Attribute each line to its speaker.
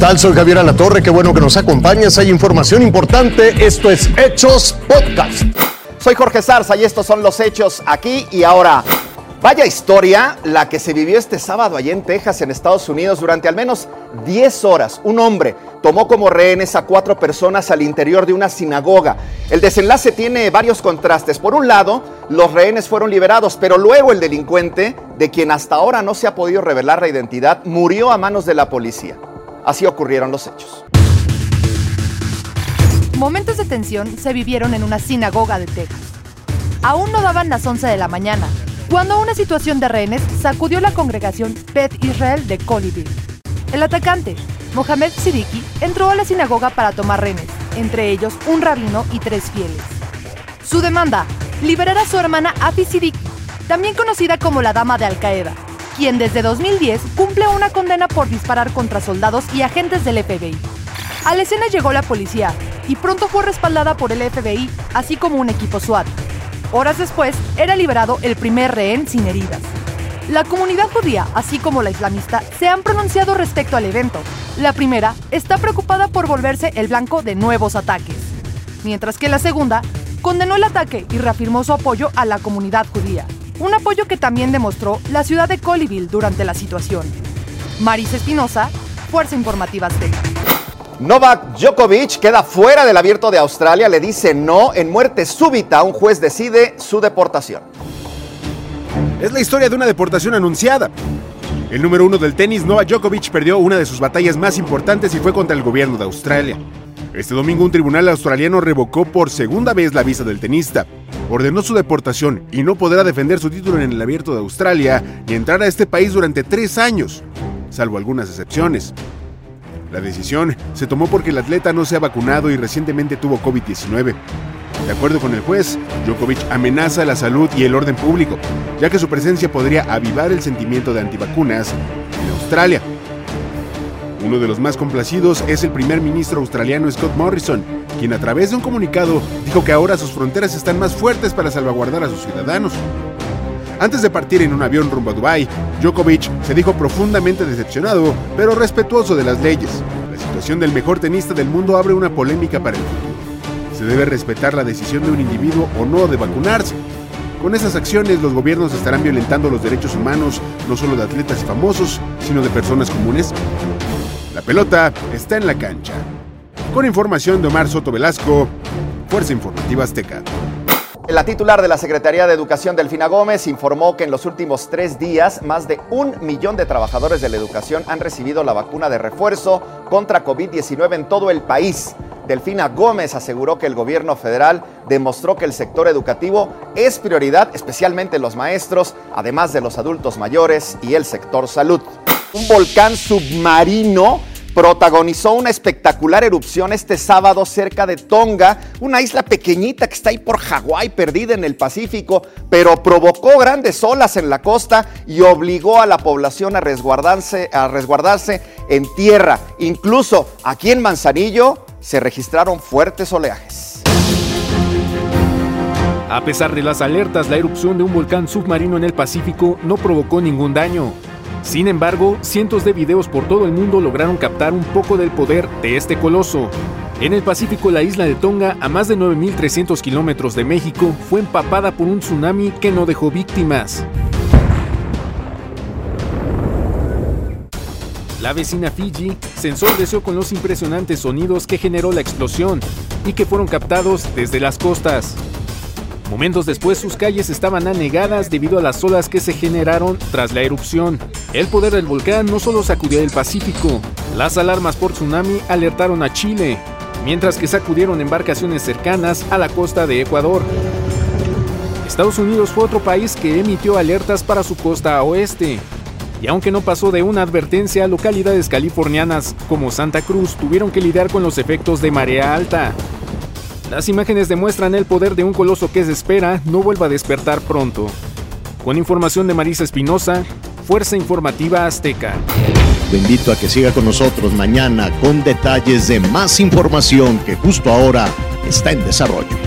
Speaker 1: tal? Soy Javier Alatorre, qué bueno que nos acompañas. Hay información importante. Esto es Hechos Podcast.
Speaker 2: Soy Jorge Zarza y estos son los hechos aquí y ahora. Vaya historia la que se vivió este sábado allá en Texas, en Estados Unidos, durante al menos 10 horas. Un hombre tomó como rehenes a cuatro personas al interior de una sinagoga. El desenlace tiene varios contrastes. Por un lado, los rehenes fueron liberados, pero luego el delincuente, de quien hasta ahora no se ha podido revelar la identidad, murió a manos de la policía. Así ocurrieron los hechos.
Speaker 3: Momentos de tensión se vivieron en una sinagoga de Texas. Aún no daban las 11 de la mañana, cuando una situación de rehenes sacudió la congregación Beth Israel de Colleyville. El atacante, Mohamed Siddiqui, entró a la sinagoga para tomar rehenes, entre ellos un rabino y tres fieles. Su demanda, liberar a su hermana Afi Siddiqui, también conocida como la Dama de Al-Qaeda, quien desde 2010 cumple una condena por disparar contra soldados y agentes del FBI. A la escena llegó la policía y pronto fue respaldada por el FBI, así como un equipo SWAT. Horas después, era liberado el primer rehén sin heridas. La comunidad judía, así como la islamista, se han pronunciado respecto al evento. La primera está preocupada por volverse el blanco de nuevos ataques, mientras que la segunda condenó el ataque y reafirmó su apoyo a la comunidad judía un apoyo que también demostró la ciudad de Colleyville durante la situación. Maris Espinosa, Fuerza Informativa Azteca.
Speaker 2: Novak Djokovic queda fuera del abierto de Australia, le dice no en muerte súbita. Un juez decide su deportación.
Speaker 4: Es la historia de una deportación anunciada. El número uno del tenis, Novak Djokovic, perdió una de sus batallas más importantes y fue contra el gobierno de Australia. Este domingo un tribunal australiano revocó por segunda vez la visa del tenista, ordenó su deportación y no podrá defender su título en el abierto de Australia ni entrar a este país durante tres años, salvo algunas excepciones. La decisión se tomó porque el atleta no se ha vacunado y recientemente tuvo COVID-19. De acuerdo con el juez, Djokovic amenaza la salud y el orden público, ya que su presencia podría avivar el sentimiento de antivacunas en Australia. Uno de los más complacidos es el primer ministro australiano Scott Morrison, quien a través de un comunicado dijo que ahora sus fronteras están más fuertes para salvaguardar a sus ciudadanos. Antes de partir en un avión rumbo a Dubái, Djokovic se dijo profundamente decepcionado, pero respetuoso de las leyes. La situación del mejor tenista del mundo abre una polémica para el futuro. Se debe respetar la decisión de un individuo o no de vacunarse. Con esas acciones los gobiernos estarán violentando los derechos humanos no solo de atletas famosos, sino de personas comunes. La pelota está en la cancha. Con información de Omar Soto Velasco, Fuerza Informativa Azteca.
Speaker 2: La titular de la Secretaría de Educación, Delfina Gómez, informó que en los últimos tres días más de un millón de trabajadores de la educación han recibido la vacuna de refuerzo contra COVID-19 en todo el país. Delfina Gómez aseguró que el gobierno federal demostró que el sector educativo es prioridad, especialmente los maestros, además de los adultos mayores y el sector salud. Un volcán submarino protagonizó una espectacular erupción este sábado cerca de Tonga, una isla pequeñita que está ahí por Hawái, perdida en el Pacífico, pero provocó grandes olas en la costa y obligó a la población a resguardarse, a resguardarse en tierra. Incluso aquí en Manzanillo se registraron fuertes oleajes.
Speaker 5: A pesar de las alertas, la erupción de un volcán submarino en el Pacífico no provocó ningún daño. Sin embargo, cientos de videos por todo el mundo lograron captar un poco del poder de este coloso. En el Pacífico, la isla de Tonga, a más de 9.300 kilómetros de México, fue empapada por un tsunami que no dejó víctimas. La vecina Fiji se ensordeció con los impresionantes sonidos que generó la explosión y que fueron captados desde las costas. Momentos después sus calles estaban anegadas debido a las olas que se generaron tras la erupción. El poder del volcán no solo sacudió el Pacífico, las alarmas por tsunami alertaron a Chile, mientras que sacudieron embarcaciones cercanas a la costa de Ecuador. Estados Unidos fue otro país que emitió alertas para su costa oeste. Y aunque no pasó de una advertencia, localidades californianas como Santa Cruz tuvieron que lidiar con los efectos de marea alta. Las imágenes demuestran el poder de un coloso que se espera no vuelva a despertar pronto. Con información de Marisa Espinosa, Fuerza Informativa Azteca.
Speaker 1: Lo invito a que siga con nosotros mañana con detalles de más información que justo ahora está en desarrollo.